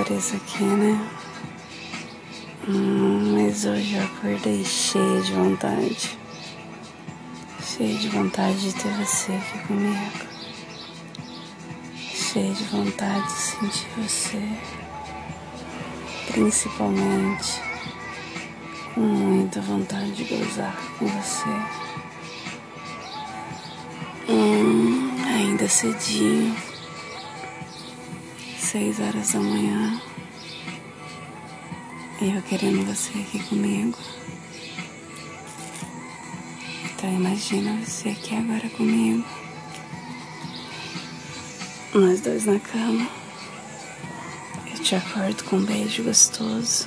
apareça aqui, né? Hum, mas hoje eu acordei cheia de vontade. Cheia de vontade de ter você aqui comigo. Cheia de vontade de sentir você. Principalmente com muita vontade de gozar com você. Hum, ainda cedinho seis horas da manhã. E eu querendo você aqui comigo. Então imagina você aqui agora comigo. Nós dois na cama. Eu te acordo com um beijo gostoso.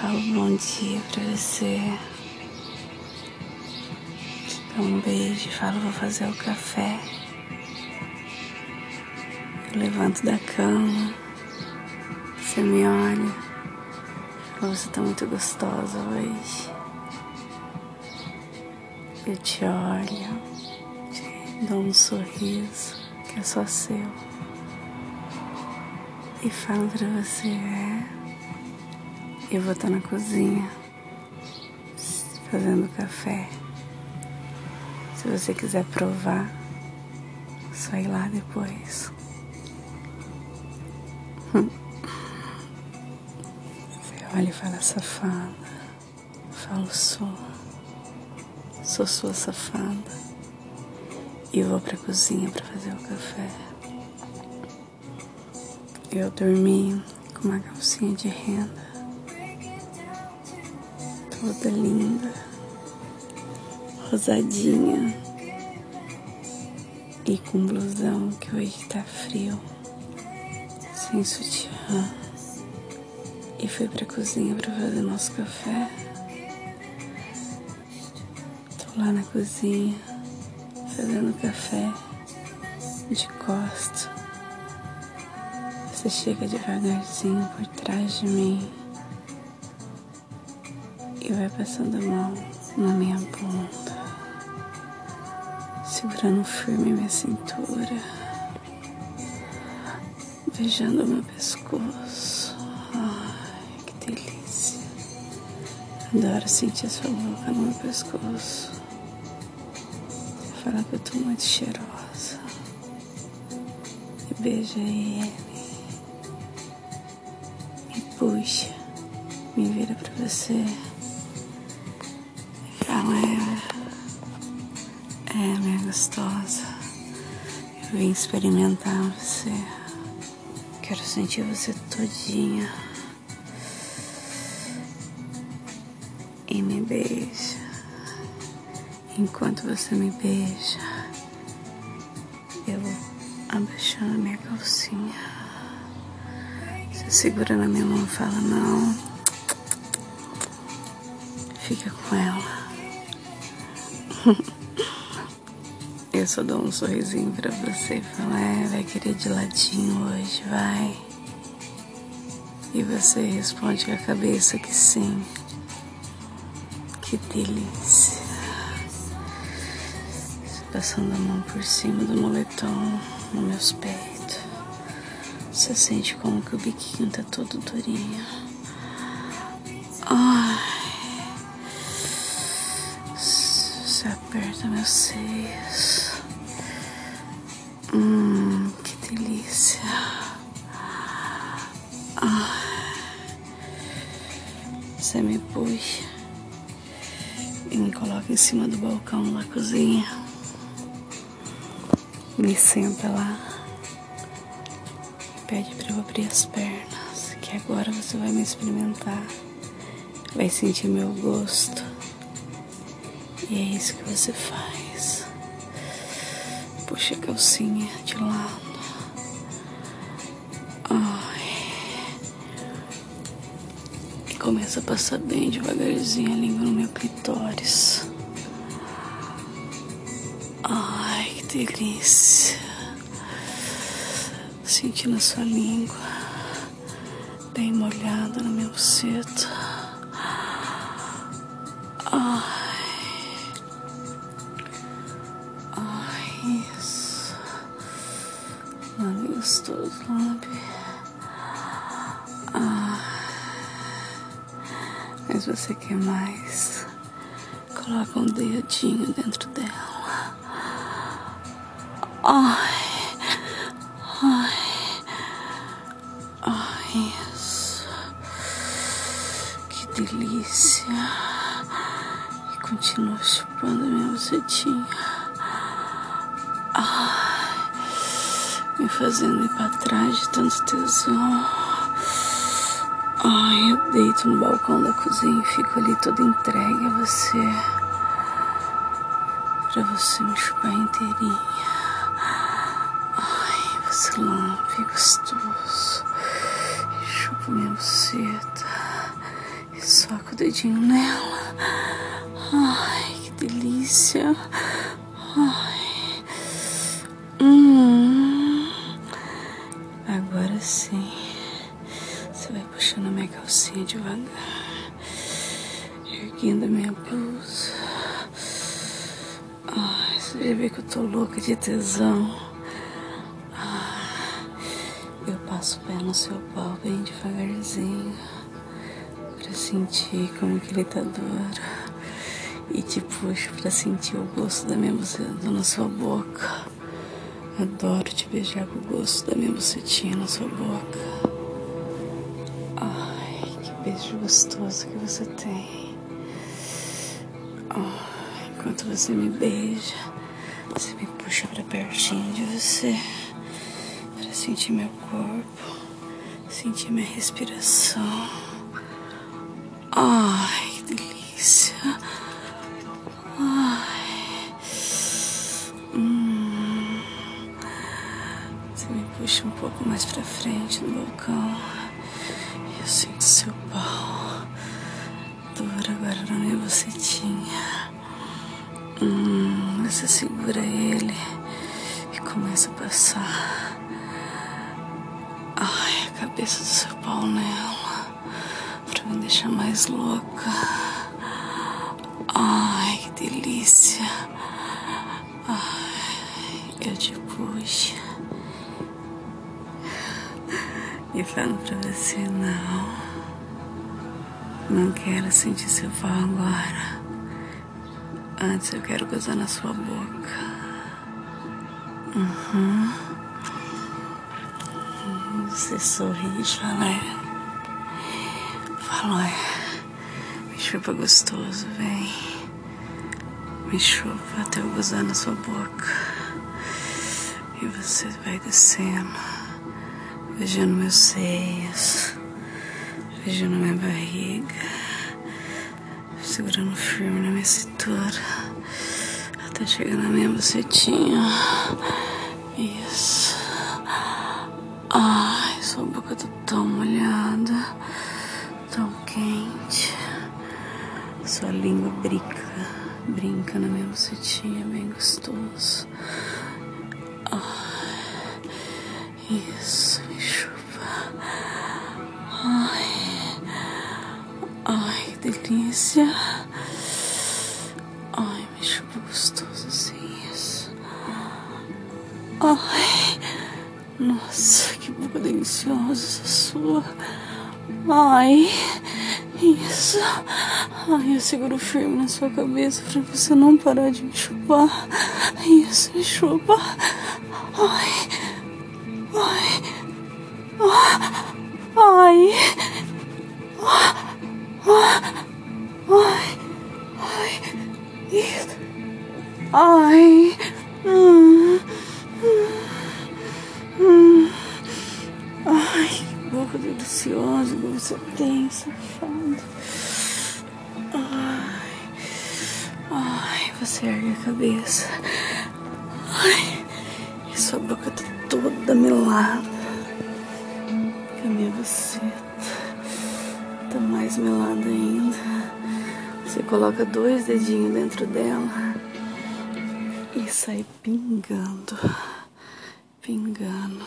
Falo bom dia pra você. Te dou um beijo falo vou fazer o café levanto da cama, você me olha, você tá muito gostosa hoje. Eu te olho, te dou um sorriso que é só seu. E falo pra você, é, eu vou estar tá na cozinha fazendo café. Se você quiser provar, só ir lá depois. Olha e fala safada. Falo sou. Sou sua safada. E vou pra cozinha pra fazer o café. Eu dormi com uma calcinha de renda. Toda linda. Rosadinha. E com blusão que hoje tá frio sem sutiã e fui pra cozinha pra fazer nosso café. Tô lá na cozinha fazendo café de costa. Você chega devagarzinho por trás de mim e vai passando a mão na minha bunda, segurando firme minha cintura beijando meu pescoço. Delícia. Adoro sentir a sua boca no meu pescoço. Você fala que eu tô muito cheirosa. E beija ele. Me puxa. Me vira pra você. E fala, é, é minha gostosa. Eu vim experimentar você. Quero sentir você todinha. E me beija. Enquanto você me beija, eu vou abaixando a minha calcinha. Você segura na minha mão e fala, não. Fica com ela. Eu só dou um sorrisinho pra você e falo, é, vai querer de ladinho hoje, vai. E você responde com a cabeça que sim. Que delícia. Passando a mão por cima do moletom, nos meus peitos. Você sente como que o biquinho tá todo durinho. Ai. Você aperta meus seios. Em cima do balcão da cozinha. Me senta lá. Pede para eu abrir as pernas, que agora você vai me experimentar. Vai sentir meu gosto. E é isso que você faz. Puxa a calcinha de lado. Ai. E começa a passar bem devagarzinho a língua no meu clitóris. delícia. Sentindo a sua língua bem molhada no meu buceto. Ai. Ai, isso. Lábios todos lábios. Mas você quer mais? Coloca um dedinho dentro dela. Ai, ai, ai, isso. Que delícia. E continua chupando minha bucetinha. Ai, me fazendo ir pra trás de tanto tesão. Ai, eu deito no balcão da cozinha e fico ali toda entregue a você. Pra você me chupar inteirinha. Lambe, gostoso. E chupa minha buceta. E soca o dedinho nela. Ai, que delícia. Ai. Hum. Agora sim. Você vai puxando minha calcinha devagar, erguendo minha blusa. Ai, você vai ver que eu tô louca de tesão. Passo o pé no seu pau bem devagarzinho pra sentir como que ele tá duro. E te puxo pra sentir o gosto da minha buceta na sua boca. Adoro te beijar com o gosto da minha bucetinha na sua boca beijo gostoso que você tem. Oh, enquanto você me beija, você me puxa para pertinho de você, para sentir meu corpo, sentir minha respiração. Ai, que delícia. Ai. Hum. Você me puxa um pouco mais para frente no balcão. Eu sinto seu pau duro agora na minha bucetinha. Hum, você segura ele e começa a passar. Cabeça do seu pau nela pra me deixar mais louca. Ai, que delícia. Ai, eu te puxo. E falo pra você, não. Não quero sentir seu pau agora. Antes eu quero gozar na sua boca. Uhum. Você sorri e fala, é. Fala, é. Me chupa gostoso, vem. Me chupa até eu gozar na sua boca. E você vai descendo beijando meus seios, beijando minha barriga, segurando firme na minha cintura, até chegar na minha bucetinha. Sua língua brinca, brinca na minha bucetinha, bem gostoso. Ai, isso. delícia. Ai, me chupa gostoso assim, isso. Ai, nossa, que boca deliciosa essa sua. Ai, isso. Ai, eu seguro firme na sua cabeça pra você não parar de me chupar. Isso, me chupa. Ai, ai, cabeça. Ai, e sua boca tá toda melada. Que a minha buceta tá mais melada ainda. Você coloca dois dedinhos dentro dela e sai pingando, pingando.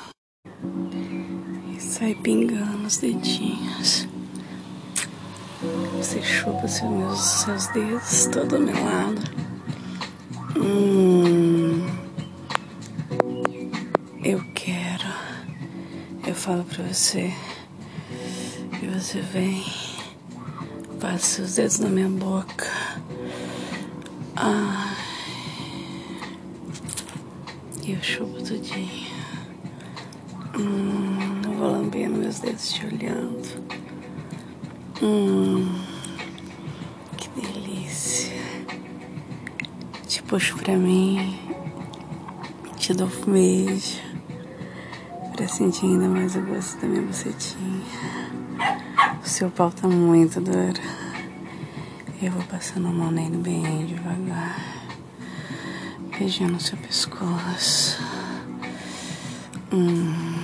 E sai pingando os dedinhos. Você chupa seus, meus, seus dedos todo melado. Hum, eu quero. Eu falo pra você. E você vem passe os dedos na minha boca. Ai. Eu chupo tudinho. Hum, eu vou lambendo meus dedos te olhando. Hum, puxo pra mim. Te dou um beijo. Pra sentir ainda mais o gosto da minha bucetinha. O seu pau tá muito duro. Eu vou passando a mão nele bem devagar. Beijando seu pescoço. Hum,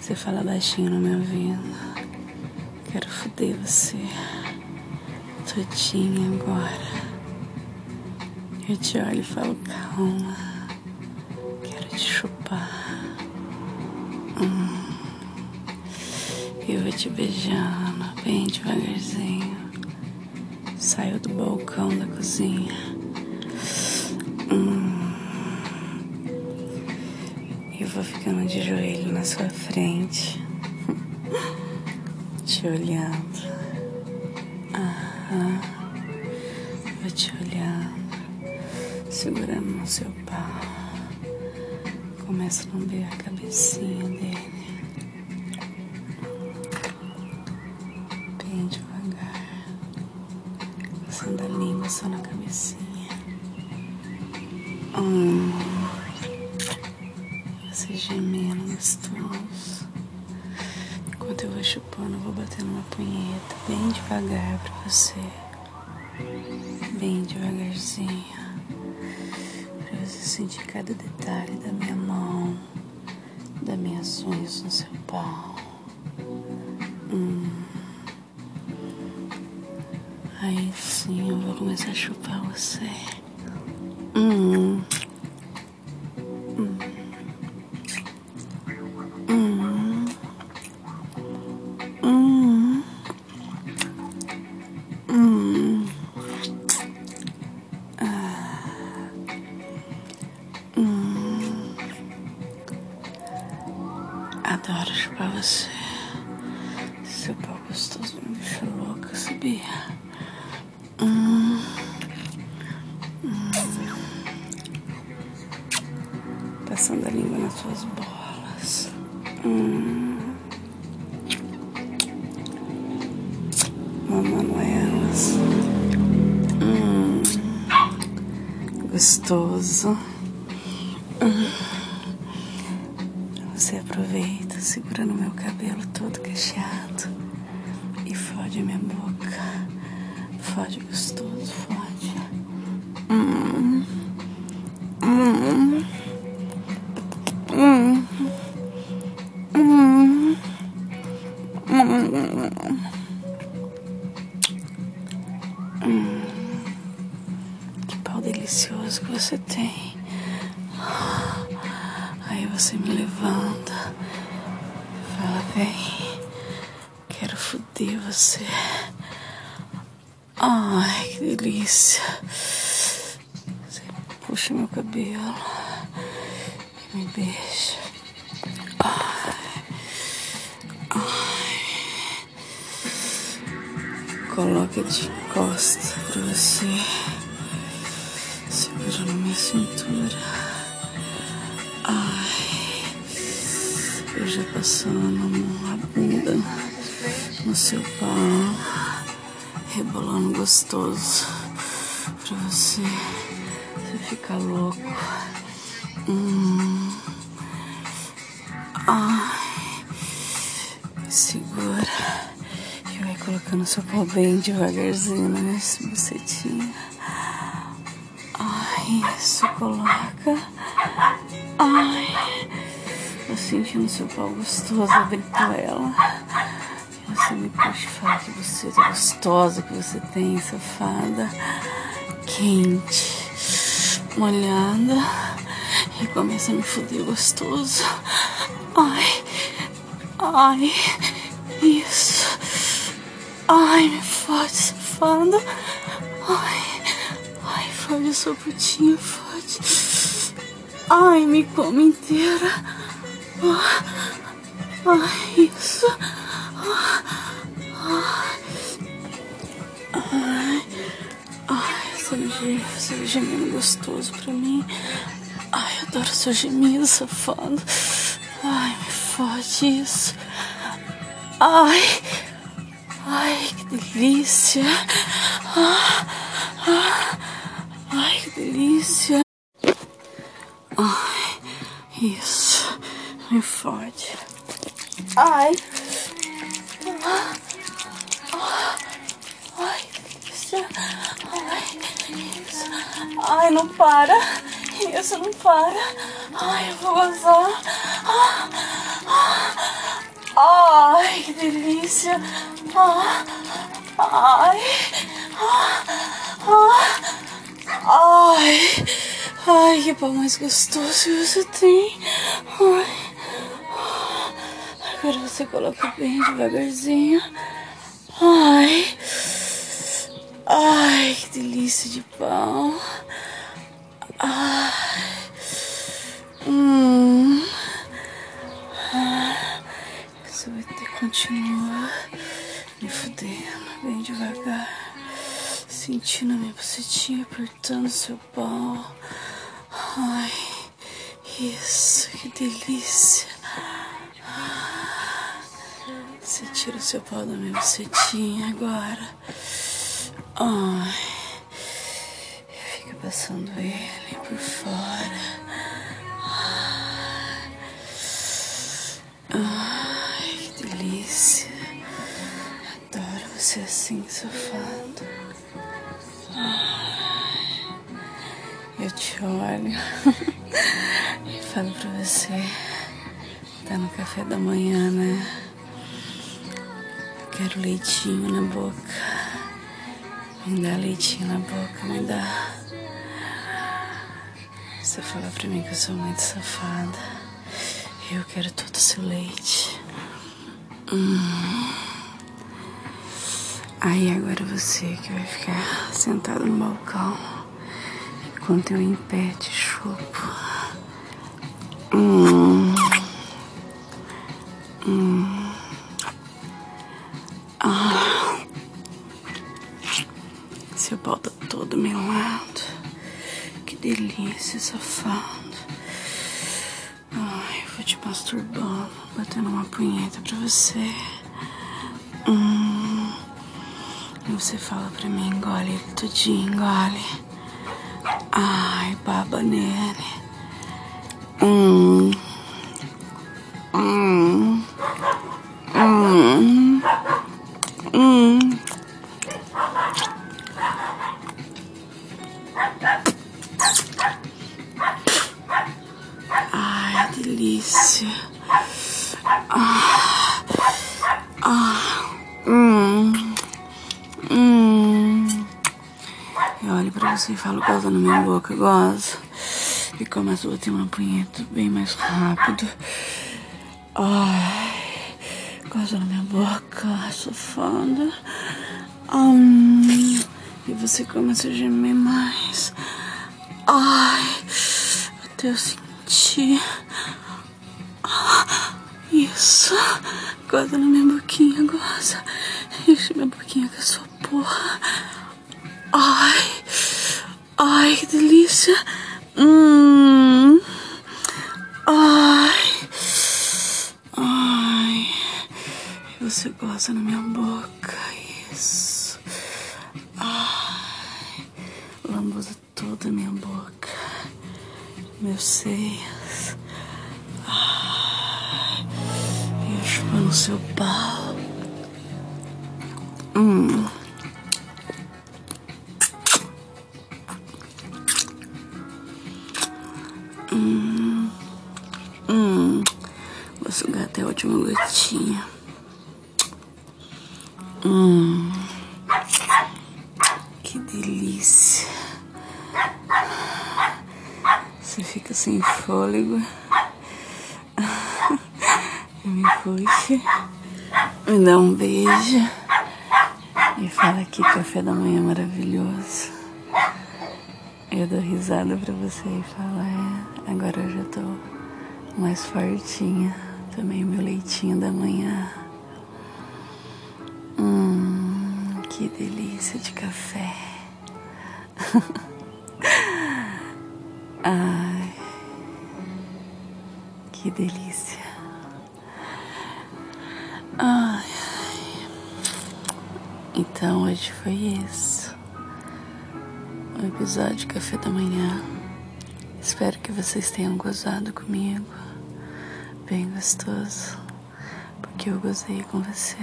você fala baixinho no meu ouvido. Quero foder você todinha agora. Eu te olho e falo, calma. Quero te chupar. Hum. Eu vou te beijando bem devagarzinho. Saio do balcão da cozinha. Hum. Eu vou ficando de joelho na sua frente te olhando. Aham. Vou te olhando, segurando no seu pau. Começa a lamber a cabecinha dele. Bem devagar. Passando a língua só na cabecinha. Hum. Você gemendo gostoso. Enquanto eu vou chupando, eu vou batendo uma punheta bem devagar pra você. Bem devagarzinho. Sentir cada detalhe da minha mão, das minhas unhas no seu pau. Hum. Aí sim eu vou começar a chupar você. Gostoso. Você aproveita, segurando meu cabelo todo cacheado e fode minha boca. Fode gostoso, fode. Hum. Hum. Ai, que delícia. Você puxa meu cabelo e me beija. Ai, ai. Coloca de costas pra você, segurando minha cintura. Ai, eu já passando a bunda no seu pau, rebolando gostoso pra você, você ficar louco. Hum. Ai, segura. E vai colocando seu pau bem devagarzinho nesse bucetinho. Ai, isso, coloca. Ai, tô sentindo seu pau gostoso abrindo ela. Você me puxa e fala que você é gostosa, que você tem, safada, quente, molhada. E começa a me foder gostoso. Ai, ai, isso. Ai, me fode, safada. Ai, ai, fode a sua putinha, fode. Ai, me come inteira. Ai, isso. Ai, ai, seu, ge, seu gemido gostoso pra mim. Ai, adoro seu gemido, safado. Ai, me fode isso. Ai, ai, que delícia. Ai, que delícia. Ai, isso. Me fode. Ai. Não para. Isso, não para. Ai, eu vou gozar. Ai, que delícia. Ai. Ai. Ai, que pau mais gostoso você tem. Ai. Agora você coloca bem devagarzinho. Ai. Ai, que delícia de pão. Continuar me fudendo bem devagar. Sentindo minha bucetinha apertando seu pau. Ai. Isso, que delícia. Você tira o seu pau da minha bucetinha agora. Ai. Fica passando ele por fora. eu e falo pra você. Tá no café da manhã, né? Quero leitinho na boca. Me dá leitinho na boca, me dá. Você fala pra mim que eu sou muito safada. Eu quero todo esse leite. Hum. Aí agora você que vai ficar sentado no balcão enquanto eu te chupo. Hum. Hum. Seu pau tá todo do meu lado. Que delícia, safado. Ai, eu vou te masturbando, batendo uma punheta pra você. Hum. E você fala pra mim, engole tudinho, engole. Ai, baba nele. Hum. Hum. Hum. Hum. Ai, delícia. E falo, goza na minha boca, goza. E começo a bater uma punheta bem mais rápido. Ai, goza na minha boca, sofanda. Hum, e você começa a gemer mais. Ai, até eu sentir. Isso. Goza na minha boquinha, goza. Enche minha boquinha com a sua porra. Ai, que delícia. Hum. Ai, ai. Você goza na minha boca. Vou sugar até a última gotinha. Hum. Que delícia. Você fica sem fôlego. Me puxa. Me dá um beijo. E fala que café da manhã maravilhoso. Eu dou risada pra você e falo, é, agora eu já tô mais fortinha. Também meu leitinho da manhã. Hum, que delícia de café. Ai, que delícia. Ai, ai. Então hoje foi isso. O episódio Café da Manhã. Espero que vocês tenham gozado comigo. Bem gostoso. Porque eu gozei com você.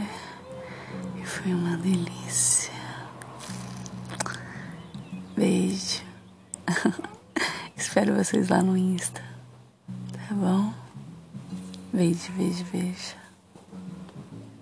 E foi uma delícia. Beijo. Espero vocês lá no Insta. Tá bom? Beijo, beijo, beijo.